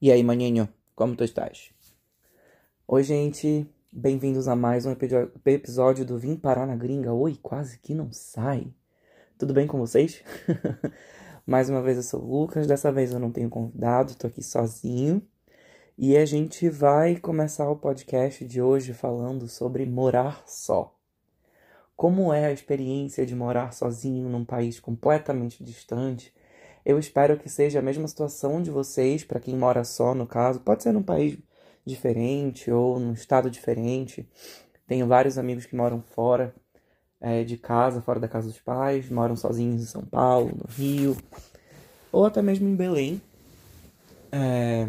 E aí, maninho, como tu estás? Oi, gente, bem-vindos a mais um episódio do Vim Parar na Gringa. Oi, quase que não sai. Tudo bem com vocês? mais uma vez eu sou o Lucas, dessa vez eu não tenho convidado, tô aqui sozinho. E a gente vai começar o podcast de hoje falando sobre morar só. Como é a experiência de morar sozinho num país completamente distante eu espero que seja a mesma situação de vocês, para quem mora só, no caso. Pode ser num país diferente ou num estado diferente. Tenho vários amigos que moram fora é, de casa, fora da casa dos pais, moram sozinhos em São Paulo, no Rio, ou até mesmo em Belém. É,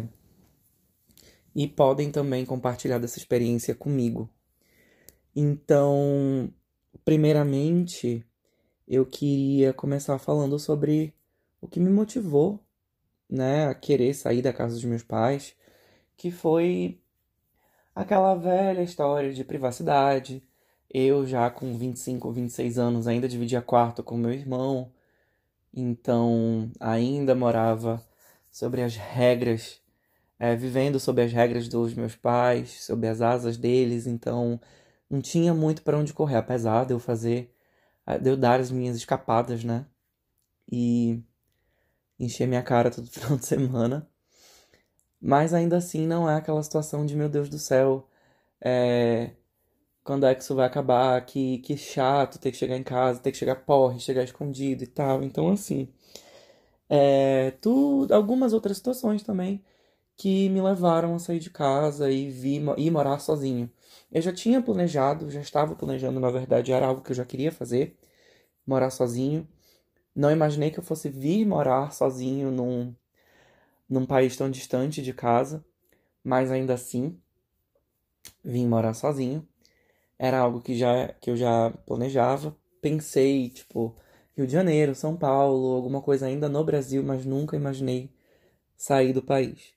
e podem também compartilhar dessa experiência comigo. Então, primeiramente, eu queria começar falando sobre o que me motivou, né, a querer sair da casa dos meus pais, que foi aquela velha história de privacidade. Eu já com 25, 26 anos ainda dividia quarto com meu irmão, então ainda morava sobre as regras, é, vivendo sob as regras dos meus pais, sob as asas deles, então não tinha muito para onde correr, apesar de eu fazer, de eu dar as minhas escapadas, né? E encher minha cara todo final de semana. Mas ainda assim não é aquela situação de meu Deus do céu, é... quando é que isso vai acabar, que, que chato ter que chegar em casa, ter que chegar porre, chegar escondido e tal. Então assim, é... tu... algumas outras situações também que me levaram a sair de casa e vir e morar sozinho. Eu já tinha planejado, já estava planejando, na verdade, era algo que eu já queria fazer, morar sozinho. Não imaginei que eu fosse vir morar sozinho num, num país tão distante de casa, mas ainda assim vim morar sozinho. Era algo que, já, que eu já planejava. Pensei, tipo, Rio de Janeiro, São Paulo, alguma coisa ainda no Brasil, mas nunca imaginei sair do país.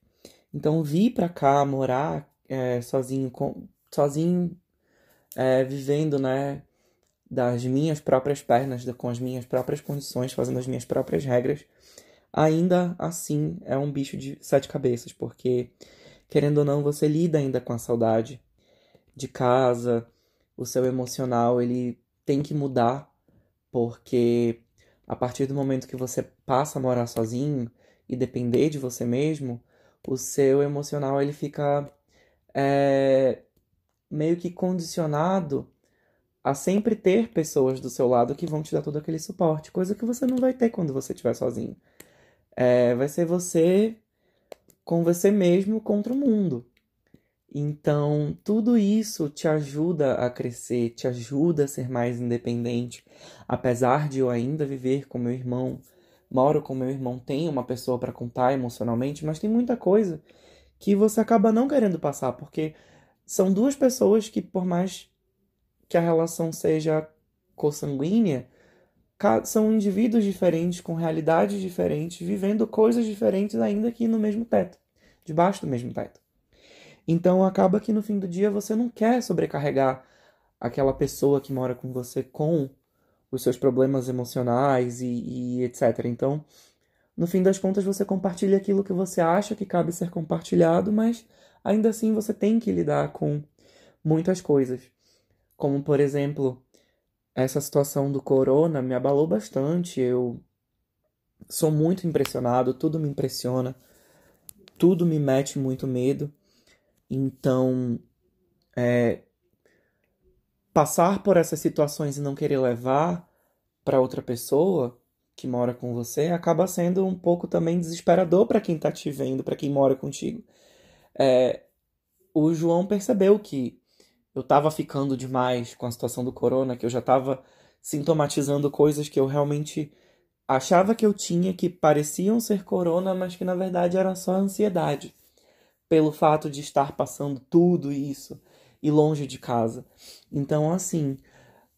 Então vi para cá morar é, sozinho, com, sozinho, é, vivendo, né, das minhas próprias pernas, com as minhas próprias condições, fazendo as minhas próprias regras, ainda assim é um bicho de sete cabeças, porque querendo ou não, você lida ainda com a saudade de casa, o seu emocional, ele tem que mudar, porque a partir do momento que você passa a morar sozinho e depender de você mesmo, o seu emocional ele fica é, meio que condicionado a sempre ter pessoas do seu lado que vão te dar todo aquele suporte, coisa que você não vai ter quando você estiver sozinho. É, vai ser você com você mesmo contra o mundo. Então, tudo isso te ajuda a crescer, te ajuda a ser mais independente. Apesar de eu ainda viver com meu irmão, moro com meu irmão, tenho uma pessoa para contar emocionalmente, mas tem muita coisa que você acaba não querendo passar, porque são duas pessoas que, por mais que a relação seja consanguínea, são indivíduos diferentes, com realidades diferentes, vivendo coisas diferentes, ainda que no mesmo teto, debaixo do mesmo teto. Então acaba que no fim do dia você não quer sobrecarregar aquela pessoa que mora com você com os seus problemas emocionais e, e etc. Então, no fim das contas, você compartilha aquilo que você acha que cabe ser compartilhado, mas ainda assim você tem que lidar com muitas coisas como por exemplo, essa situação do corona me abalou bastante. Eu sou muito impressionado, tudo me impressiona, tudo me mete muito medo. Então, é, passar por essas situações e não querer levar para outra pessoa que mora com você acaba sendo um pouco também desesperador para quem está te vendo, para quem mora contigo. É, o João percebeu que eu tava ficando demais com a situação do corona, que eu já tava sintomatizando coisas que eu realmente achava que eu tinha que pareciam ser corona, mas que na verdade era só ansiedade, pelo fato de estar passando tudo isso e longe de casa. Então, assim,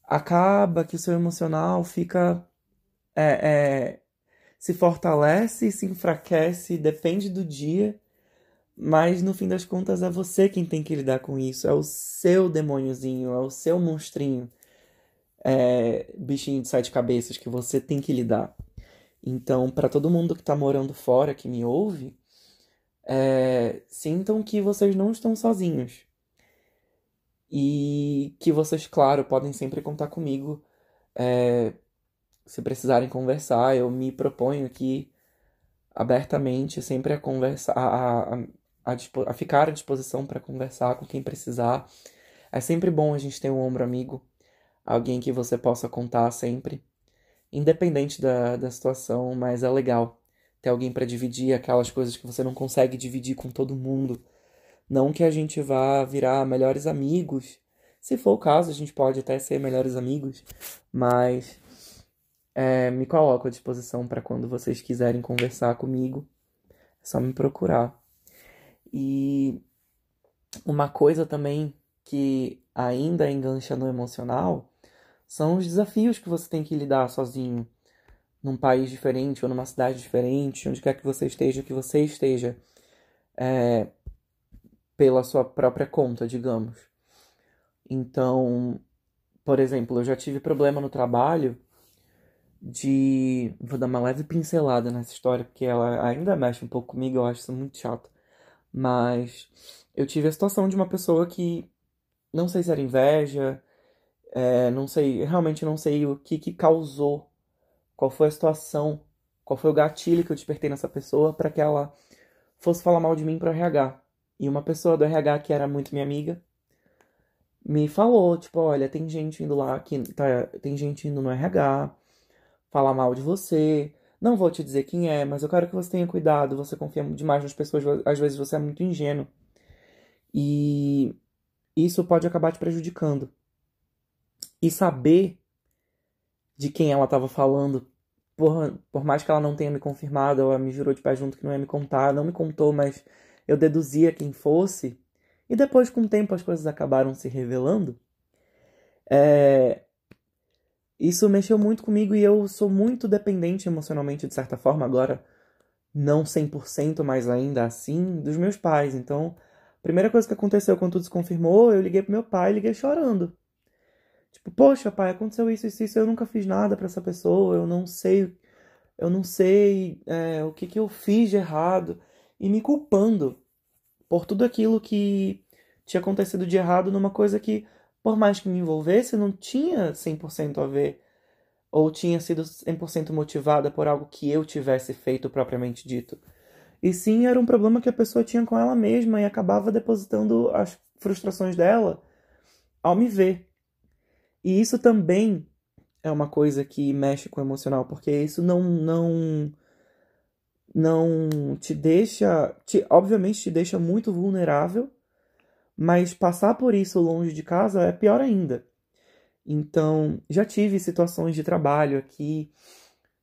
acaba que o seu emocional fica. É, é, se fortalece e se enfraquece, depende do dia mas no fim das contas é você quem tem que lidar com isso. É o seu demôniozinho, é o seu monstrinho, é, bichinho de sete cabeças que você tem que lidar. Então, para todo mundo que está morando fora, que me ouve, é, sintam que vocês não estão sozinhos. E que vocês, claro, podem sempre contar comigo. É, se precisarem conversar, eu me proponho aqui abertamente sempre a conversar, a, a, a, a ficar à disposição para conversar com quem precisar. É sempre bom a gente ter um ombro amigo, alguém que você possa contar sempre, independente da, da situação, mas é legal ter alguém para dividir aquelas coisas que você não consegue dividir com todo mundo. Não que a gente vá virar melhores amigos. Se for o caso, a gente pode até ser melhores amigos, mas é, me coloco à disposição para quando vocês quiserem conversar comigo. É só me procurar. E uma coisa também que ainda engancha no emocional são os desafios que você tem que lidar sozinho num país diferente ou numa cidade diferente, onde quer que você esteja, que você esteja é, pela sua própria conta, digamos. Então, por exemplo, eu já tive problema no trabalho de. Vou dar uma leve pincelada nessa história, porque ela ainda mexe um pouco comigo, eu acho isso muito chato. Mas eu tive a situação de uma pessoa que não sei se era inveja, é, não sei, realmente não sei o que, que causou, qual foi a situação, qual foi o gatilho que eu despertei nessa pessoa para que ela fosse falar mal de mim para RH. E uma pessoa do RH que era muito minha amiga me falou, tipo, olha, tem gente indo lá que tá, tem gente indo no RH falar mal de você. Não vou te dizer quem é, mas eu quero que você tenha cuidado. Você confia demais nas pessoas, às vezes você é muito ingênuo. E isso pode acabar te prejudicando. E saber de quem ela estava falando, por, por mais que ela não tenha me confirmado, ela me jurou de pé junto que não ia me contar, não me contou, mas eu deduzia quem fosse. E depois, com o tempo, as coisas acabaram se revelando. É, isso mexeu muito comigo e eu sou muito dependente emocionalmente, de certa forma, agora não 100%, mas ainda assim, dos meus pais. Então, a primeira coisa que aconteceu quando tudo se confirmou, eu liguei pro meu pai e liguei chorando. Tipo, poxa, pai, aconteceu isso, isso, isso, eu nunca fiz nada para essa pessoa, eu não sei, eu não sei é, o que, que eu fiz de errado. E me culpando por tudo aquilo que tinha acontecido de errado numa coisa que por mais que me envolvesse, não tinha 100% a ver ou tinha sido 100% motivada por algo que eu tivesse feito propriamente dito. E sim, era um problema que a pessoa tinha com ela mesma e acabava depositando as frustrações dela ao me ver. E isso também é uma coisa que mexe com o emocional, porque isso não não não te deixa, te, obviamente te deixa muito vulnerável mas passar por isso longe de casa é pior ainda. Então, já tive situações de trabalho aqui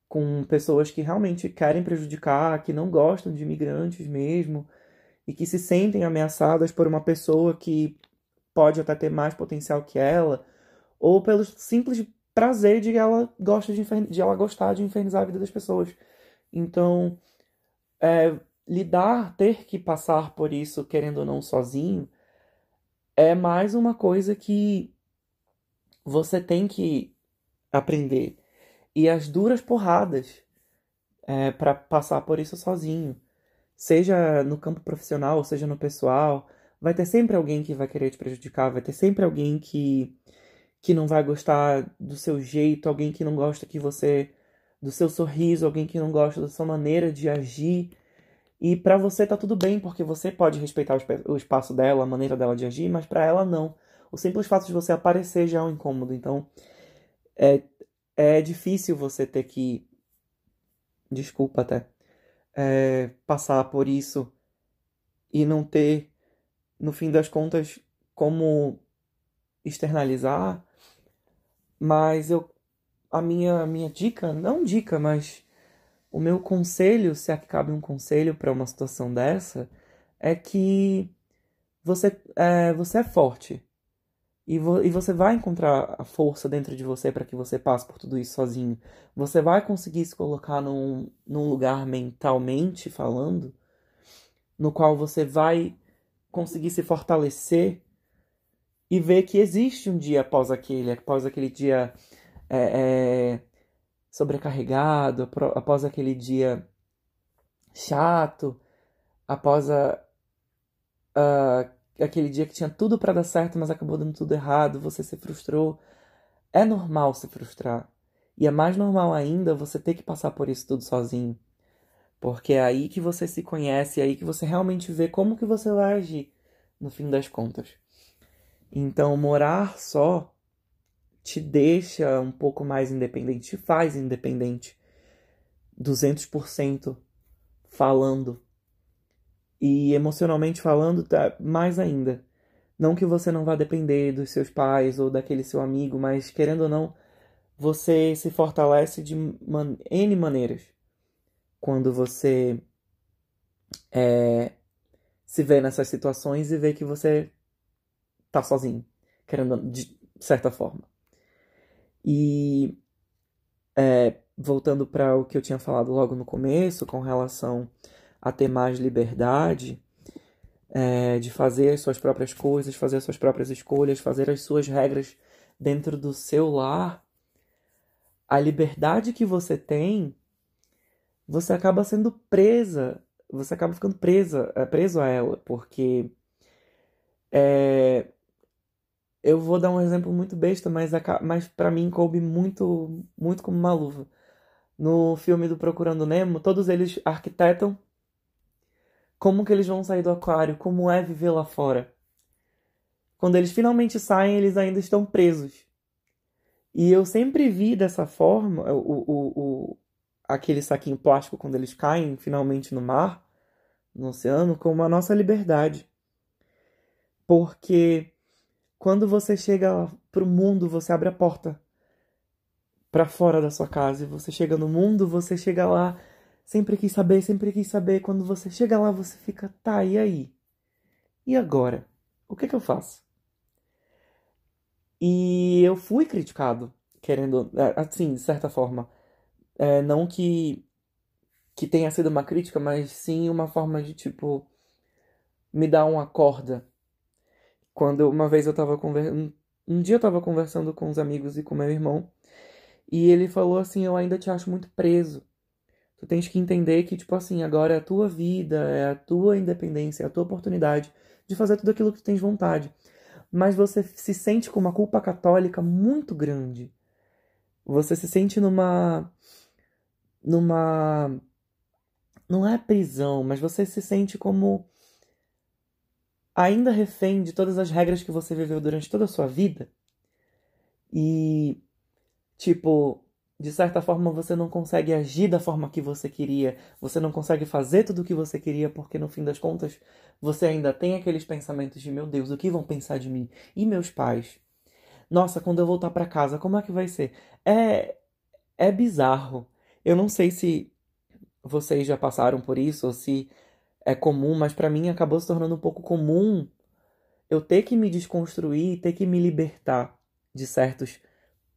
com pessoas que realmente querem prejudicar, que não gostam de imigrantes mesmo, e que se sentem ameaçadas por uma pessoa que pode até ter mais potencial que ela, ou pelo simples prazer de ela gosta de, de ela gostar de infernizar a vida das pessoas. Então, é, lidar, ter que passar por isso, querendo ou não, sozinho, é mais uma coisa que você tem que aprender. E as duras porradas é, para passar por isso sozinho. Seja no campo profissional, seja no pessoal, vai ter sempre alguém que vai querer te prejudicar, vai ter sempre alguém que, que não vai gostar do seu jeito, alguém que não gosta que você do seu sorriso, alguém que não gosta da sua maneira de agir. E para você tá tudo bem, porque você pode respeitar o espaço dela, a maneira dela de agir, mas para ela não. O simples fato de você aparecer já é um incômodo. Então, é, é difícil você ter que. Desculpa até. É, passar por isso e não ter, no fim das contas, como externalizar. Mas eu. A minha, minha dica, não dica, mas o meu conselho, se é que cabe um conselho para uma situação dessa, é que você é, você é forte. E, vo e você vai encontrar a força dentro de você para que você passe por tudo isso sozinho. Você vai conseguir se colocar num, num lugar mentalmente falando, no qual você vai conseguir se fortalecer e ver que existe um dia após aquele, após aquele dia é, é, sobrecarregado após aquele dia chato, após a, a, aquele dia que tinha tudo para dar certo, mas acabou dando tudo errado, você se frustrou. É normal se frustrar. E é mais normal ainda você ter que passar por isso tudo sozinho. Porque é aí que você se conhece, é aí que você realmente vê como que você vai agir no fim das contas. Então, morar só te deixa um pouco mais independente, te faz independente. 200% falando. E emocionalmente falando, tá mais ainda. Não que você não vá depender dos seus pais ou daquele seu amigo, mas querendo ou não, você se fortalece de man N maneiras. Quando você é, se vê nessas situações e vê que você tá sozinho, querendo de certa forma. E é, voltando para o que eu tinha falado logo no começo, com relação a ter mais liberdade, é, de fazer as suas próprias coisas, fazer as suas próprias escolhas, fazer as suas regras dentro do seu lar, a liberdade que você tem, você acaba sendo presa, você acaba ficando presa, é, preso a ela, porque é, eu vou dar um exemplo muito besta, mas, mas para mim coube muito, muito como uma luva. No filme do Procurando Nemo, todos eles arquitetam como que eles vão sair do aquário, como é viver lá fora. Quando eles finalmente saem, eles ainda estão presos. E eu sempre vi dessa forma o, o, o, aquele saquinho plástico quando eles caem finalmente no mar, no oceano, como a nossa liberdade. Porque quando você chega para o mundo, você abre a porta para fora da sua casa e você chega no mundo, você chega lá, sempre quis saber, sempre quis saber. Quando você chega lá, você fica, tá, e aí? E agora? O que, que eu faço? E eu fui criticado, querendo, é, assim, de certa forma. É, não que, que tenha sido uma crítica, mas sim uma forma de, tipo, me dar uma corda quando uma vez eu tava conversando. Um dia eu tava conversando com os amigos e com meu irmão. E ele falou assim: Eu ainda te acho muito preso. Tu tens que entender que, tipo assim, agora é a tua vida, é a tua independência, é a tua oportunidade de fazer tudo aquilo que tu tens vontade. Mas você se sente com uma culpa católica muito grande. Você se sente numa. numa. Não é prisão, mas você se sente como ainda refém de todas as regras que você viveu durante toda a sua vida. E, tipo, de certa forma você não consegue agir da forma que você queria, você não consegue fazer tudo o que você queria, porque no fim das contas você ainda tem aqueles pensamentos de: meu Deus, o que vão pensar de mim? E meus pais? Nossa, quando eu voltar para casa, como é que vai ser? É. É bizarro. Eu não sei se vocês já passaram por isso ou se é comum, mas para mim acabou se tornando um pouco comum eu ter que me desconstruir, ter que me libertar de certos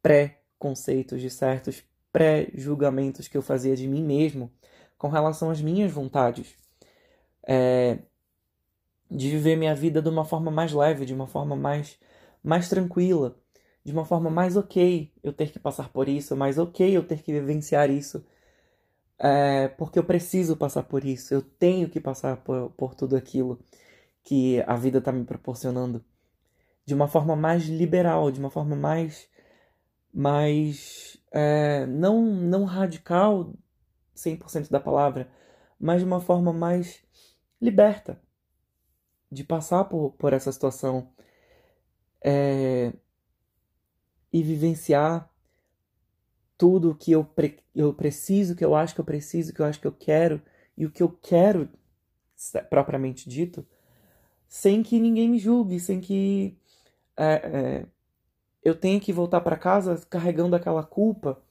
pré-conceitos, de certos pré-julgamentos que eu fazia de mim mesmo com relação às minhas vontades. É, de viver minha vida de uma forma mais leve, de uma forma mais, mais tranquila, de uma forma mais ok eu ter que passar por isso, mais ok eu ter que vivenciar isso é, porque eu preciso passar por isso, eu tenho que passar por, por tudo aquilo que a vida está me proporcionando. De uma forma mais liberal, de uma forma mais, mais é, não, não radical 100% da palavra, mas de uma forma mais liberta de passar por, por essa situação é, e vivenciar tudo que eu, pre eu preciso, que eu acho que eu preciso, que eu acho que eu quero e o que eu quero propriamente dito, sem que ninguém me julgue, sem que é, é, eu tenha que voltar para casa carregando aquela culpa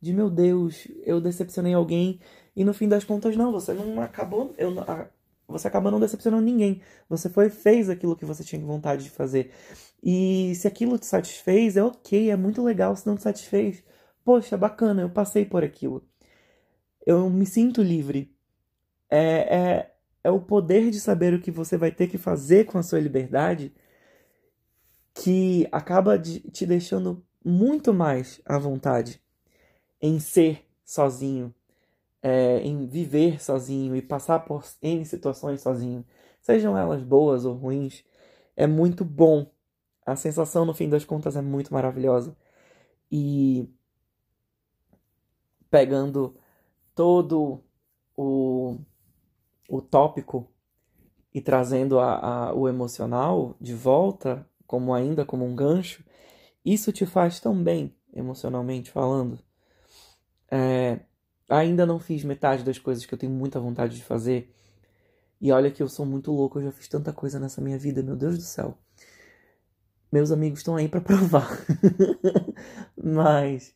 de meu Deus, eu decepcionei alguém e no fim das contas não, você não acabou, eu, você acaba não decepcionando ninguém. Você foi fez aquilo que você tinha vontade de fazer. E se aquilo te satisfez, é ok, é muito legal. Se não te satisfez, poxa, bacana, eu passei por aquilo. Eu me sinto livre. É, é, é o poder de saber o que você vai ter que fazer com a sua liberdade que acaba de, te deixando muito mais à vontade em ser sozinho, é, em viver sozinho e passar por N situações sozinho, sejam elas boas ou ruins, é muito bom. A sensação, no fim das contas, é muito maravilhosa. E pegando todo o, o tópico e trazendo a, a, o emocional de volta, como ainda como um gancho, isso te faz tão bem, emocionalmente falando. É, ainda não fiz metade das coisas que eu tenho muita vontade de fazer. E olha que eu sou muito louco, eu já fiz tanta coisa nessa minha vida, meu Deus do céu. Meus amigos estão aí para provar. Mas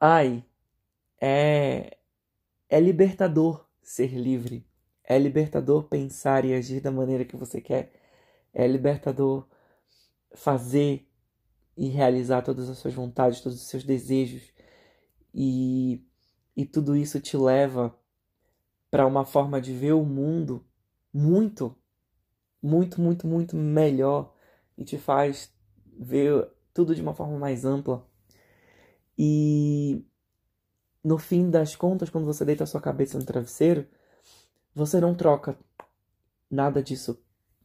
ai, é é libertador ser livre. É libertador pensar e agir da maneira que você quer. É libertador fazer e realizar todas as suas vontades, todos os seus desejos. E, e tudo isso te leva para uma forma de ver o mundo muito, muito, muito, muito melhor e te faz ver tudo de uma forma mais ampla. E no fim das contas, quando você deita a sua cabeça no travesseiro, você não troca nada disso.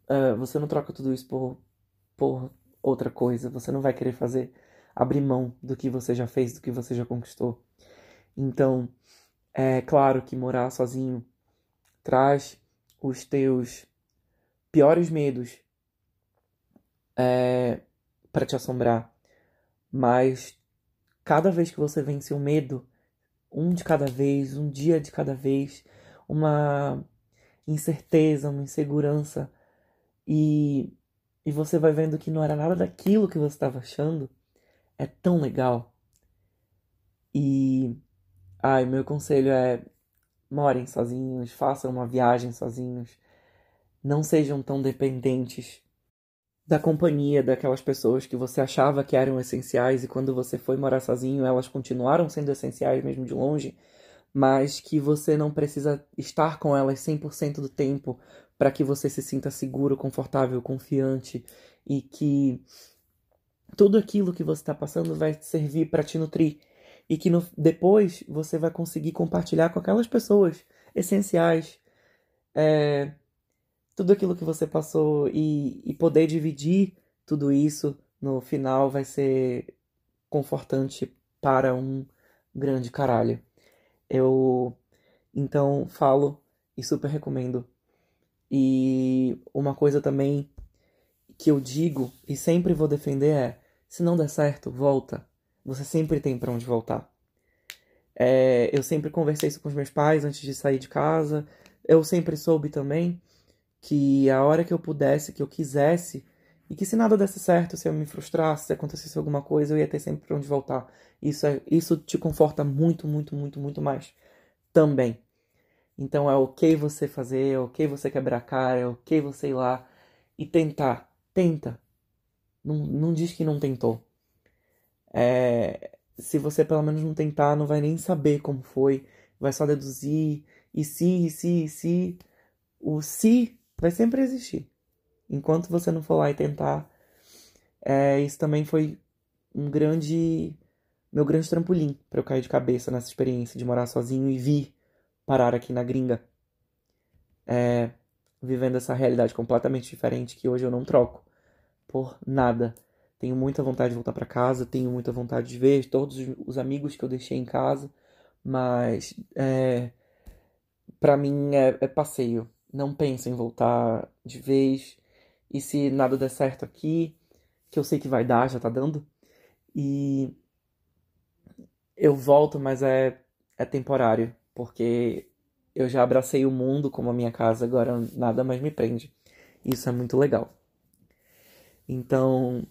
Uh, você não troca tudo isso por, por outra coisa. Você não vai querer fazer abrir mão do que você já fez, do que você já conquistou. Então, é claro que morar sozinho traz os teus piores medos é, para te assombrar, mas cada vez que você vence o medo, um de cada vez, um dia de cada vez, uma incerteza, uma insegurança. E e você vai vendo que não era nada daquilo que você estava achando, é tão legal. E ai, meu conselho é morem sozinhos, façam uma viagem sozinhos, não sejam tão dependentes da companhia daquelas pessoas que você achava que eram essenciais e quando você foi morar sozinho, elas continuaram sendo essenciais mesmo de longe, mas que você não precisa estar com elas 100% do tempo para que você se sinta seguro, confortável, confiante e que tudo aquilo que você está passando vai servir para te nutrir e que no, depois você vai conseguir compartilhar com aquelas pessoas essenciais é, tudo aquilo que você passou e, e poder dividir tudo isso no final vai ser confortante para um grande caralho. Eu então falo e super recomendo. E uma coisa também que eu digo e sempre vou defender é: se não der certo, volta. Você sempre tem para onde voltar. É, eu sempre conversei isso com os meus pais antes de sair de casa. Eu sempre soube também que a hora que eu pudesse, que eu quisesse, e que se nada desse certo, se eu me frustrasse, se acontecesse alguma coisa, eu ia ter sempre para onde voltar. Isso, é, isso te conforta muito, muito, muito, muito mais também. Então é ok você fazer, é ok você quebrar a cara, é ok você ir lá e tentar. Tenta. Não, não diz que não tentou. É, se você pelo menos não tentar, não vai nem saber como foi. Vai só deduzir. E se, e se, e se. O se vai sempre existir. Enquanto você não for lá e tentar. É, isso também foi um grande. Meu grande trampolim para eu cair de cabeça nessa experiência de morar sozinho e vir parar aqui na gringa. É, vivendo essa realidade completamente diferente que hoje eu não troco por nada. Tenho muita vontade de voltar para casa, tenho muita vontade de ver todos os amigos que eu deixei em casa, mas é, para mim é, é passeio. Não penso em voltar de vez. E se nada der certo aqui, que eu sei que vai dar, já tá dando, e eu volto, mas é, é temporário, porque eu já abracei o mundo como a minha casa, agora nada mais me prende. Isso é muito legal. Então,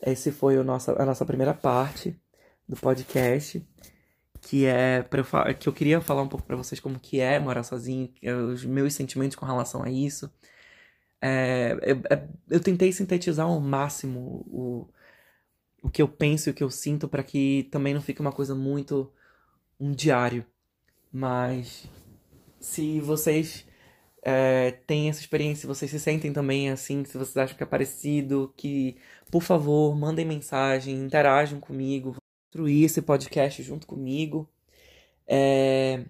esse foi o a nossa primeira parte do podcast, que é pra eu, que eu queria falar um pouco para vocês como que é morar sozinho, é os meus sentimentos com relação a isso. É, eu, é, eu tentei sintetizar ao máximo o, o que eu penso e o que eu sinto para que também não fique uma coisa muito um diário. Mas se vocês é, têm essa experiência, se vocês se sentem também assim, se vocês acham que é parecido, que por favor mandem mensagem, interajam comigo, construir esse podcast junto comigo. É,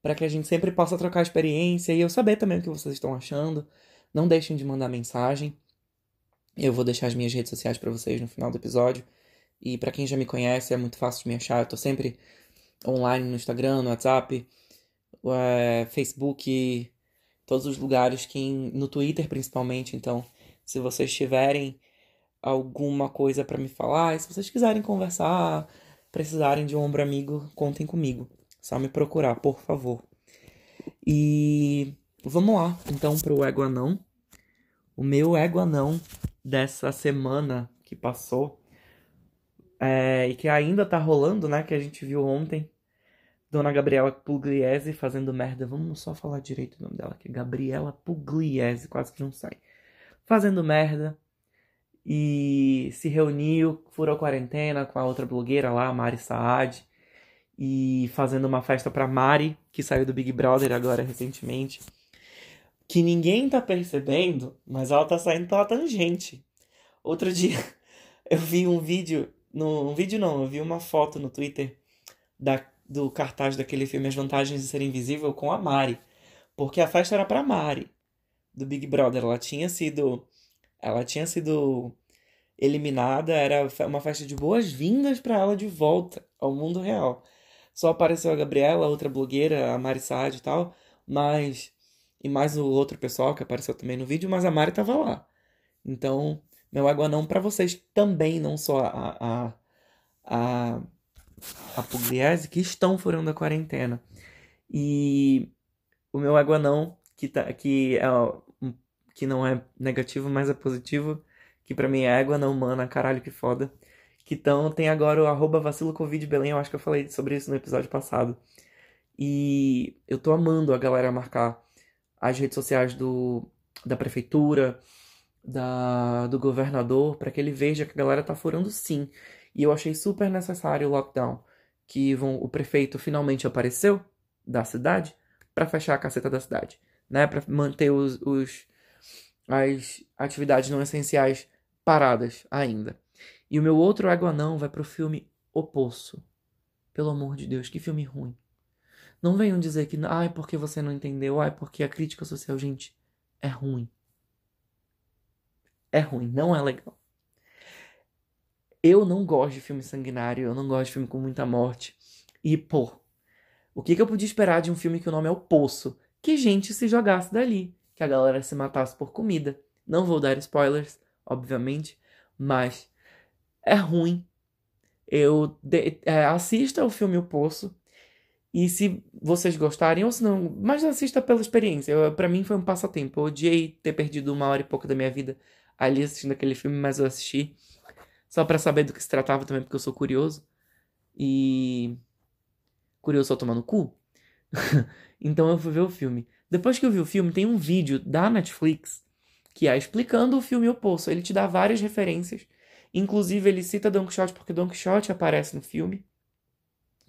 para que a gente sempre possa trocar experiência e eu saber também o que vocês estão achando. Não deixem de mandar mensagem. Eu vou deixar as minhas redes sociais para vocês no final do episódio. E para quem já me conhece, é muito fácil de me achar. Eu tô sempre online no Instagram, no WhatsApp, é, Facebook, todos os lugares que no Twitter principalmente. Então, se vocês tiverem alguma coisa para me falar, se vocês quiserem conversar, precisarem de um ombro amigo, contem comigo. Só me procurar, por favor. E vamos lá, então, pro Ego Anão. O meu Ego Anão dessa semana que passou é, e que ainda tá rolando, né? Que a gente viu ontem. Dona Gabriela Pugliese fazendo merda. Vamos só falar direito o nome dela aqui. Gabriela Pugliese, quase que não sai. Fazendo merda. E se reuniu, furou quarentena com a outra blogueira lá, Mari Saad. E fazendo uma festa pra Mari, que saiu do Big Brother agora recentemente. Que ninguém tá percebendo, mas ela tá saindo pela tangente. Outro dia eu vi um vídeo. No, um vídeo não, eu vi uma foto no Twitter da do cartaz daquele filme As Vantagens de Ser Invisível com a Mari. Porque a festa era pra Mari, do Big Brother. Ela tinha sido. Ela tinha sido eliminada, era uma festa de boas-vindas para ela de volta ao mundo real. Só apareceu a Gabriela, outra blogueira, a Mari Saad e tal, mas. E mais o outro pessoal que apareceu também no vídeo, mas a Mari tava lá. Então, meu água não para vocês também, não só a, a, a a Pugliese que estão furando a quarentena. E o meu aguanão, que, tá, que, é, que não é negativo, mas é positivo, que para mim é água não humana, caralho que foda. Que tão, tem agora o arroba Belém, eu acho que eu falei sobre isso no episódio passado. E eu tô amando a galera marcar as redes sociais do, da prefeitura, da, do governador, para que ele veja que a galera tá furando sim. E eu achei super necessário o lockdown, que vão, o prefeito finalmente apareceu da cidade para fechar a caceta da cidade, né? Para manter os, os as atividades não essenciais paradas ainda. E o meu outro água não vai pro filme O Poço. Pelo amor de Deus, que filme ruim. Não venham dizer que, ai, porque você não entendeu, ai, porque a crítica social, gente, é ruim. É ruim, não é legal. Eu não gosto de filme sanguinário, eu não gosto de filme com muita morte. E, pô, o que, que eu podia esperar de um filme que o nome é O Poço? Que gente se jogasse dali, que a galera se matasse por comida. Não vou dar spoilers, obviamente, mas é ruim. Eu de, é, assista o filme O Poço. E se vocês gostarem, ou se não, mas assista pela experiência. para mim foi um passatempo. Eu odiei ter perdido uma hora e pouco da minha vida ali assistindo aquele filme, mas eu assisti só para saber do que se tratava também, porque eu sou curioso. E. Curioso só tomando cu. então eu fui ver o filme. Depois que eu vi o filme, tem um vídeo da Netflix que é explicando o filme O Poço. Ele te dá várias referências. Inclusive, ele cita Don Quixote porque Don Quixote aparece no filme.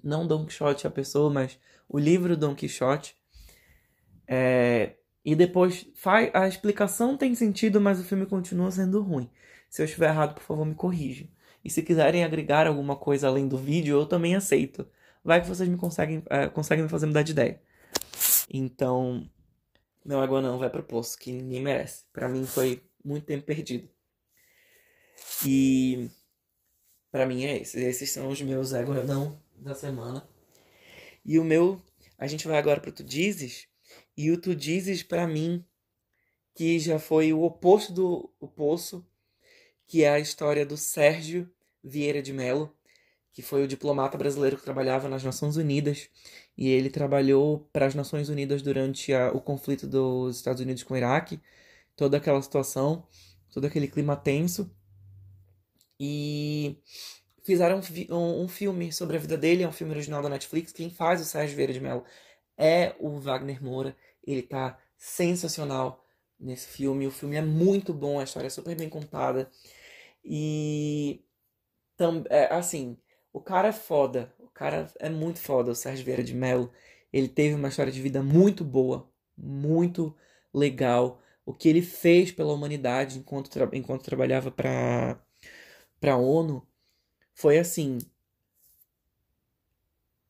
Não Don Quixote a pessoa, mas o livro Don Quixote. É... E depois faz... a explicação tem sentido, mas o filme continua sendo ruim. Se eu estiver errado, por favor, me corrija. E se quiserem agregar alguma coisa além do vídeo, eu também aceito. Vai que vocês me conseguem, é, conseguem me fazer mudar de ideia. Então, meu água não vai pro poço, que ninguém merece. Para mim foi muito tempo perdido. E para mim é isso. Esses são os meus água não da semana. E o meu, a gente vai agora pro Tu Dizes. E o Tu Dizes para mim que já foi o oposto do o poço que é a história do Sérgio Vieira de Mello, que foi o diplomata brasileiro que trabalhava nas Nações Unidas e ele trabalhou para as Nações Unidas durante a, o conflito dos Estados Unidos com o Iraque, toda aquela situação, todo aquele clima tenso. E fizeram um, um, filme sobre a vida dele, é um filme original da Netflix. Quem faz o Sérgio Vieira de Mello é o Wagner Moura. Ele tá sensacional nesse filme. O filme é muito bom, a história é super bem contada. E tam, é, assim, o cara é foda. Cara é muito foda, o Sérgio Vieira de Mello. Ele teve uma história de vida muito boa, muito legal. O que ele fez pela humanidade enquanto, tra enquanto trabalhava para a ONU foi assim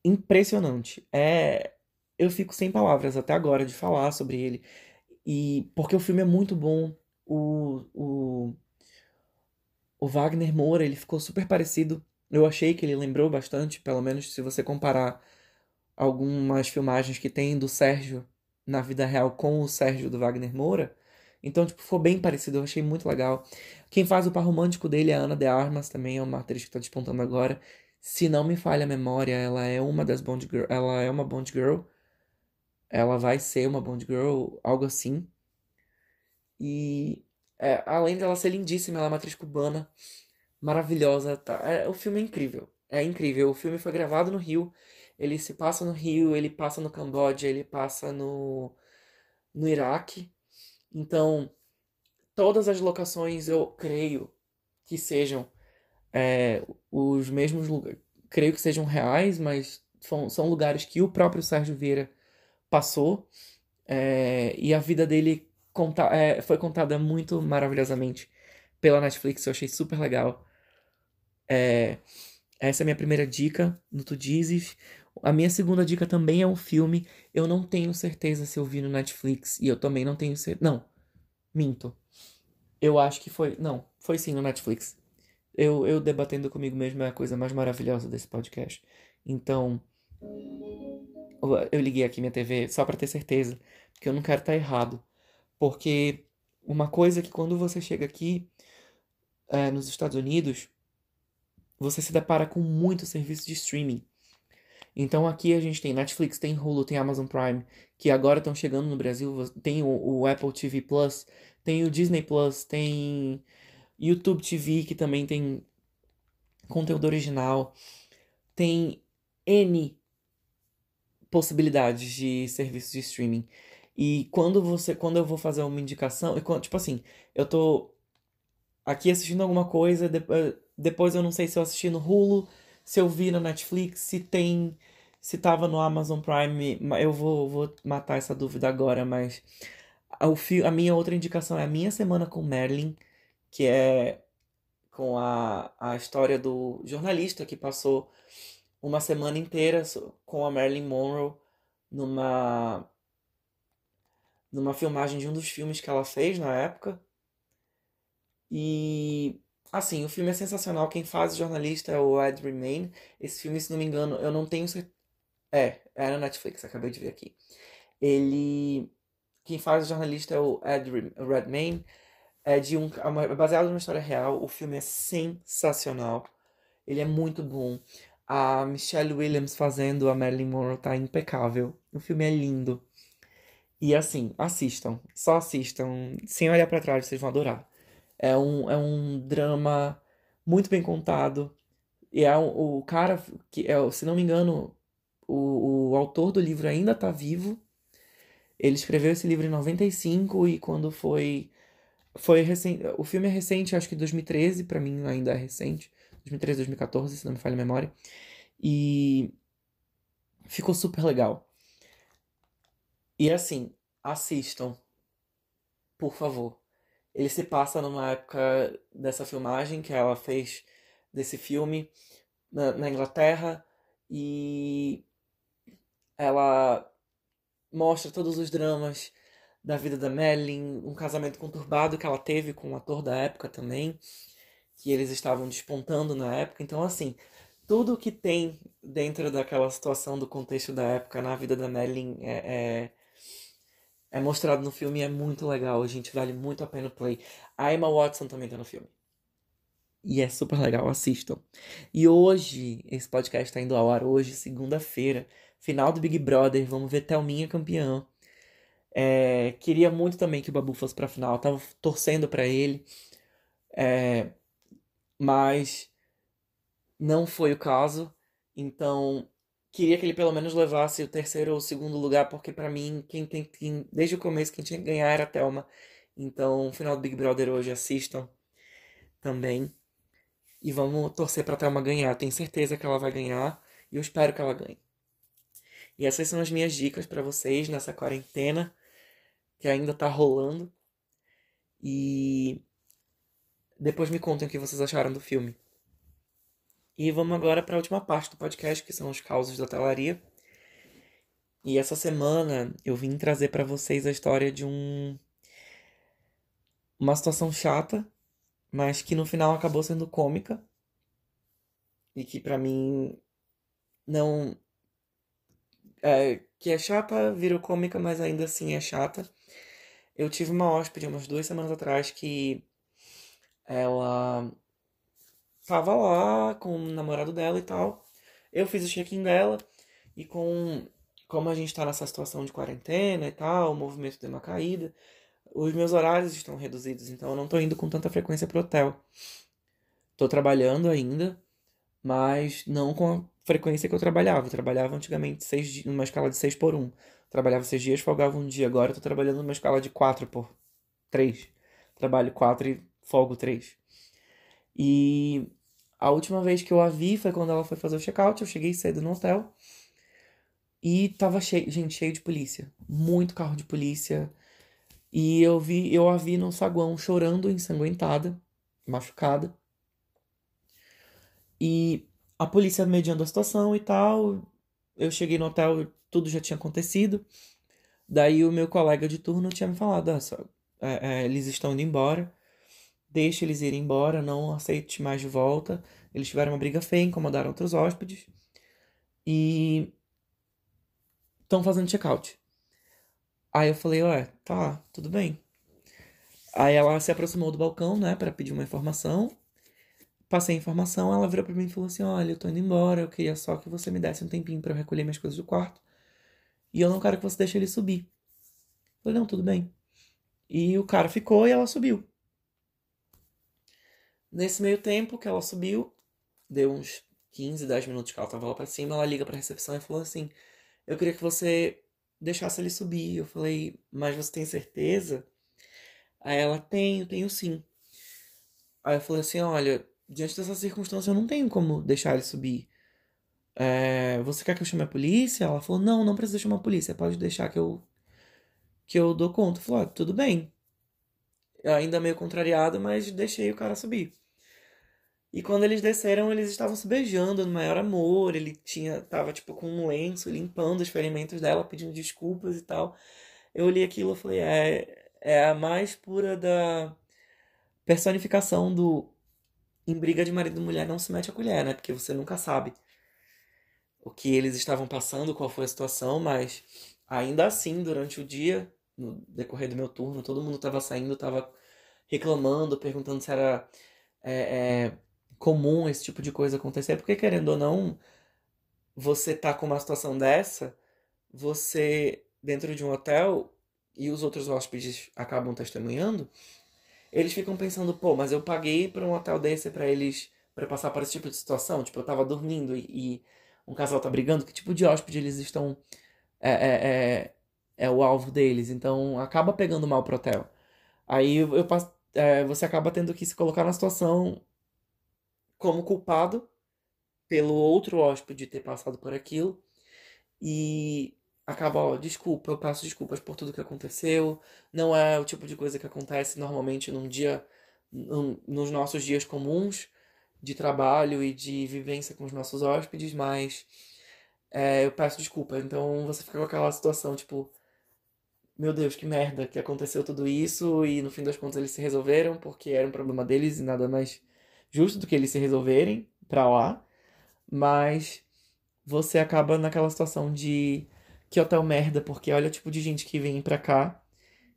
impressionante. É eu fico sem palavras até agora de falar sobre ele. E porque o filme é muito bom. O, o, o Wagner Moura, ele ficou super parecido. Eu achei que ele lembrou bastante, pelo menos se você comparar algumas filmagens que tem do Sérgio na vida real com o Sérgio do Wagner Moura. Então, tipo, ficou bem parecido, eu achei muito legal. Quem faz o par romântico dele é a Ana de Armas, também é uma atriz que tá despontando agora. Se não me falha a memória, ela é uma das Bond Girl, ela é uma Bond Girl. Ela vai ser uma Bond Girl, algo assim. E é, além dela ser lindíssima, ela é uma atriz cubana, maravilhosa. Tá? É, o filme é incrível. É incrível. O filme foi gravado no Rio. Ele se passa no Rio, ele passa no Camboja, ele passa no, no Iraque. Então, todas as locações eu creio que sejam é, os mesmos lugares. Creio que sejam reais, mas são, são lugares que o próprio Sérgio Vieira passou. É, e a vida dele conta, é, foi contada muito maravilhosamente pela Netflix. Eu achei super legal. É, essa é a minha primeira dica no Tu Dizes. A minha segunda dica também é um filme. Eu não tenho certeza se eu vi no Netflix. E eu também não tenho certeza. Não, minto. Eu acho que foi. Não, foi sim no Netflix. Eu, eu debatendo comigo mesmo é a coisa mais maravilhosa desse podcast. Então. Eu liguei aqui minha TV só para ter certeza. Porque eu não quero estar tá errado. Porque uma coisa é que quando você chega aqui é, nos Estados Unidos, você se depara com muito serviço de streaming. Então aqui a gente tem Netflix, tem Hulu, tem Amazon Prime, que agora estão chegando no Brasil, tem o, o, Apple TV Plus, tem o Disney Plus, tem YouTube TV, que também tem conteúdo original, tem N possibilidades de serviços de streaming. E quando você, quando eu vou fazer uma indicação, tipo assim, eu tô aqui assistindo alguma coisa, depois, depois eu não sei se eu assisti no Hulu, se eu vi na Netflix, se tem, se tava no Amazon Prime, eu vou, vou matar essa dúvida agora, mas o fi, a minha outra indicação é a minha semana com Merlin, que é com a, a história do jornalista que passou uma semana inteira com a Marilyn Monroe numa numa filmagem de um dos filmes que ela fez na época. E assim, o filme é sensacional. Quem faz o jornalista é o Ed Remain. Esse filme, se não me engano, eu não tenho certeza. É, é na Netflix, acabei de ver aqui. Ele. Quem faz o jornalista é o Ed Redmayne. É de um. É baseado numa história real. O filme é sensacional. Ele é muito bom. A Michelle Williams fazendo a Marilyn Monroe tá impecável. O filme é lindo. E assim, assistam. Só assistam. Sem olhar para trás, vocês vão adorar. É um, é um drama muito bem contado. E é um, o cara que é, se não me engano, o, o autor do livro ainda está vivo. Ele escreveu esse livro em 95 e quando foi foi recente, o filme é recente, acho que 2013, para mim ainda é recente. 2013, 2014, se não me falha a memória. E ficou super legal. E assim, assistam. Por favor. Ele se passa numa época dessa filmagem que ela fez desse filme na, na Inglaterra e ela mostra todos os dramas da vida da Madeline, um casamento conturbado que ela teve com um ator da época também, que eles estavam despontando na época. Então, assim, tudo que tem dentro daquela situação do contexto da época na vida da Madeline é, é é mostrado no filme e é muito legal, gente. Vale muito a pena o play. A Emma Watson também tá no filme. E é super legal, assistam. E hoje, esse podcast tá indo ao ar hoje, segunda-feira, final do Big Brother. Vamos ver Thelminha campeã. É, queria muito também que o Babu fosse pra final, tava torcendo para ele. É, mas não foi o caso. Então, queria que ele pelo menos levasse o terceiro ou o segundo lugar, porque para mim, quem tem, quem, desde o começo, quem tinha que ganhar era a Thelma. Então, final do Big Brother hoje, assistam também. E vamos torcer pra Thelma ganhar. Tenho certeza que ela vai ganhar e eu espero que ela ganhe. E essas são as minhas dicas para vocês nessa quarentena que ainda tá rolando. E depois me contem o que vocês acharam do filme. E vamos agora para a última parte do podcast, que são os causos da telaria. E essa semana eu vim trazer para vocês a história de um uma situação chata, mas que no final acabou sendo cômica e que para mim não é, que é chata, virou cômica, mas ainda assim é chata. Eu tive uma hóspede umas duas semanas atrás que ela tava lá com o namorado dela e tal. Eu fiz o check-in dela e com como a gente tá nessa situação de quarentena e tal, o movimento deu uma caída, os meus horários estão reduzidos, então eu não tô indo com tanta frequência pro hotel. Tô trabalhando ainda, mas não com a frequência que eu trabalhava. Eu trabalhava antigamente seis, numa escala de 6 por 1. Trabalhava seis dias, folgava um dia. Agora eu tô trabalhando numa escala de 4 por 3. Trabalho 4 e folgo 3. E a última vez que eu a vi foi quando ela foi fazer o check-out. Eu cheguei cedo no hotel. E tava cheio, gente, cheio de polícia. Muito carro de polícia. E eu vi, eu a vi no saguão chorando, ensanguentada, machucada. E a polícia mediando a situação e tal. Eu cheguei no hotel, tudo já tinha acontecido. Daí o meu colega de turno tinha me falado: ah, só, é, é, eles estão indo embora deixe eles irem embora, não aceite mais de volta. Eles tiveram uma briga feia, incomodaram outros hóspedes e estão fazendo check-out. Aí eu falei, ué, tá, tudo bem. Aí ela se aproximou do balcão, né, para pedir uma informação. Passei a informação, ela virou para mim e falou assim: "Olha, eu tô indo embora, eu queria só que você me desse um tempinho para eu recolher minhas coisas do quarto. E eu não quero que você deixe ele subir." Eu falei: "Não, tudo bem." E o cara ficou e ela subiu. Nesse meio tempo que ela subiu, deu uns 15, 10 minutos que ela tava lá pra cima, ela liga pra recepção e falou assim: Eu queria que você deixasse ele subir. Eu falei, mas você tem certeza? Aí ela, tenho, tenho sim. Aí eu falei assim: Olha, diante dessa circunstância eu não tenho como deixar ele subir. É, você quer que eu chame a polícia? Ela falou: Não, não precisa chamar a polícia, pode deixar que eu que eu dou conta. Eu falei: ah, Tudo bem. Eu ainda meio contrariado, mas deixei o cara subir. E quando eles desceram, eles estavam se beijando no maior amor. Ele tinha tava tipo com um lenço limpando os ferimentos dela, pedindo desculpas e tal. Eu li aquilo e falei, é, é a mais pura da personificação do em briga de marido e mulher não se mete a colher, né? Porque você nunca sabe o que eles estavam passando, qual foi a situação, mas ainda assim, durante o dia, no decorrer do meu turno, todo mundo estava saindo, estava reclamando, perguntando se era é, é, comum esse tipo de coisa acontecer, porque querendo ou não, você tá com uma situação dessa, você dentro de um hotel e os outros hóspedes acabam testemunhando, eles ficam pensando, pô, mas eu paguei para um hotel desse para eles para passar por esse tipo de situação, tipo eu tava dormindo e, e, um casal tá brigando, que tipo de hóspede eles estão é, é, é, é o alvo deles, então acaba pegando mal pro hotel. Aí eu, eu é, você acaba tendo que se colocar na situação como culpado pelo outro hóspede ter passado por aquilo e acaba, ó, desculpa, eu peço desculpas por tudo que aconteceu. Não é o tipo de coisa que acontece normalmente num dia, num, nos nossos dias comuns de trabalho e de vivência com os nossos hóspedes, mas é, eu peço desculpa. Então você fica com aquela situação, tipo, meu Deus, que merda que aconteceu tudo isso e no fim das contas eles se resolveram porque era um problema deles e nada mais justo do que eles se resolverem pra lá, mas você acaba naquela situação de que hotel merda, porque olha o tipo de gente que vem pra cá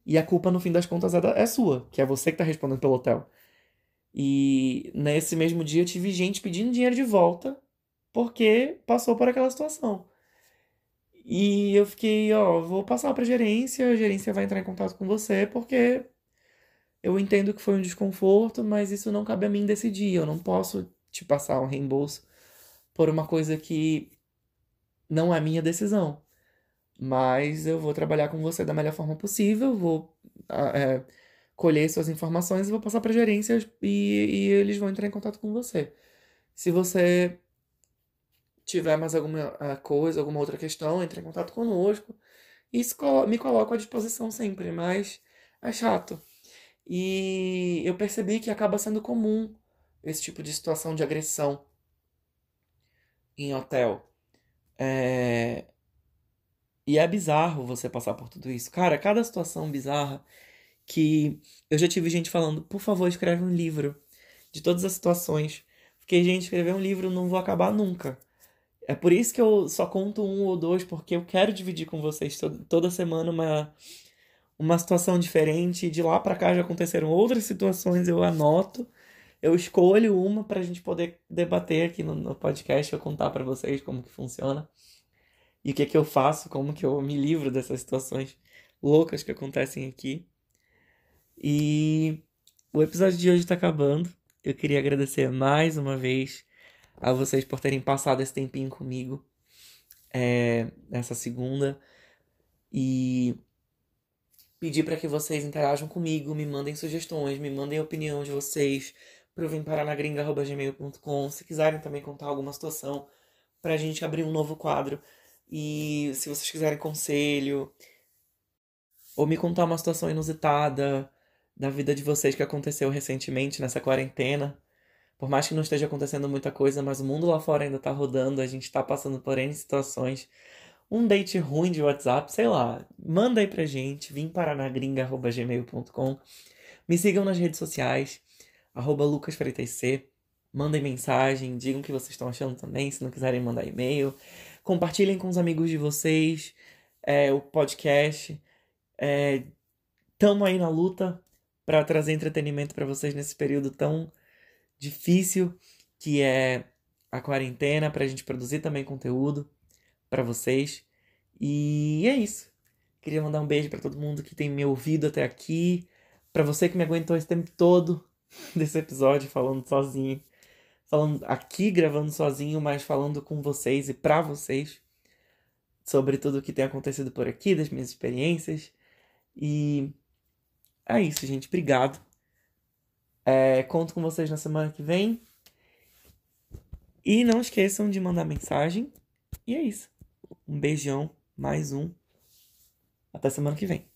e a culpa no fim das contas é, da, é sua, que é você que tá respondendo pelo hotel. E nesse mesmo dia eu tive gente pedindo dinheiro de volta porque passou por aquela situação. E eu fiquei, ó, vou passar pra gerência, a gerência vai entrar em contato com você porque eu entendo que foi um desconforto, mas isso não cabe a mim decidir. Eu não posso te passar um reembolso por uma coisa que não é minha decisão. Mas eu vou trabalhar com você da melhor forma possível, vou é, colher suas informações e vou passar para a gerência e, e eles vão entrar em contato com você. Se você tiver mais alguma coisa, alguma outra questão, entre em contato conosco. Isso me coloca à disposição sempre, mas é chato. E eu percebi que acaba sendo comum esse tipo de situação de agressão em hotel. É... E é bizarro você passar por tudo isso. Cara, cada situação bizarra que eu já tive gente falando, por favor, escreve um livro de todas as situações. Porque, gente, escrever um livro não vou acabar nunca. É por isso que eu só conto um ou dois, porque eu quero dividir com vocês toda semana uma, uma situação diferente. De lá para cá já aconteceram outras situações, eu anoto, eu escolho uma para a gente poder debater aqui no, no podcast, eu contar para vocês como que funciona e o que é que eu faço, como que eu me livro dessas situações loucas que acontecem aqui. E o episódio de hoje está acabando. Eu queria agradecer mais uma vez a vocês por terem passado esse tempinho comigo é, nessa segunda e pedir para que vocês interajam comigo, me mandem sugestões, me mandem opinião de vocês para o Se quiserem também contar alguma situação para a gente abrir um novo quadro e se vocês quiserem conselho ou me contar uma situação inusitada da vida de vocês que aconteceu recentemente nessa quarentena. Por mais que não esteja acontecendo muita coisa, mas o mundo lá fora ainda tá rodando, a gente tá passando por N situações. Um date ruim de WhatsApp, sei lá. Manda aí pra gente, vimparanagringa.gmail.com. Me sigam nas redes sociais, arroba lucasfreitec. Mandem mensagem, digam o que vocês estão achando também, se não quiserem mandar e-mail. Compartilhem com os amigos de vocês é, o podcast. É, tamo aí na luta para trazer entretenimento para vocês nesse período tão difícil que é a quarentena, para a gente produzir também conteúdo para vocês. E é isso. Queria mandar um beijo para todo mundo que tem me ouvido até aqui, para você que me aguentou esse tempo todo desse episódio falando sozinho falando aqui gravando sozinho, mas falando com vocês e para vocês sobre tudo o que tem acontecido por aqui, das minhas experiências. E é isso, gente. Obrigado. É, conto com vocês na semana que vem. E não esqueçam de mandar mensagem. E é isso. Um beijão, mais um. Até semana que vem.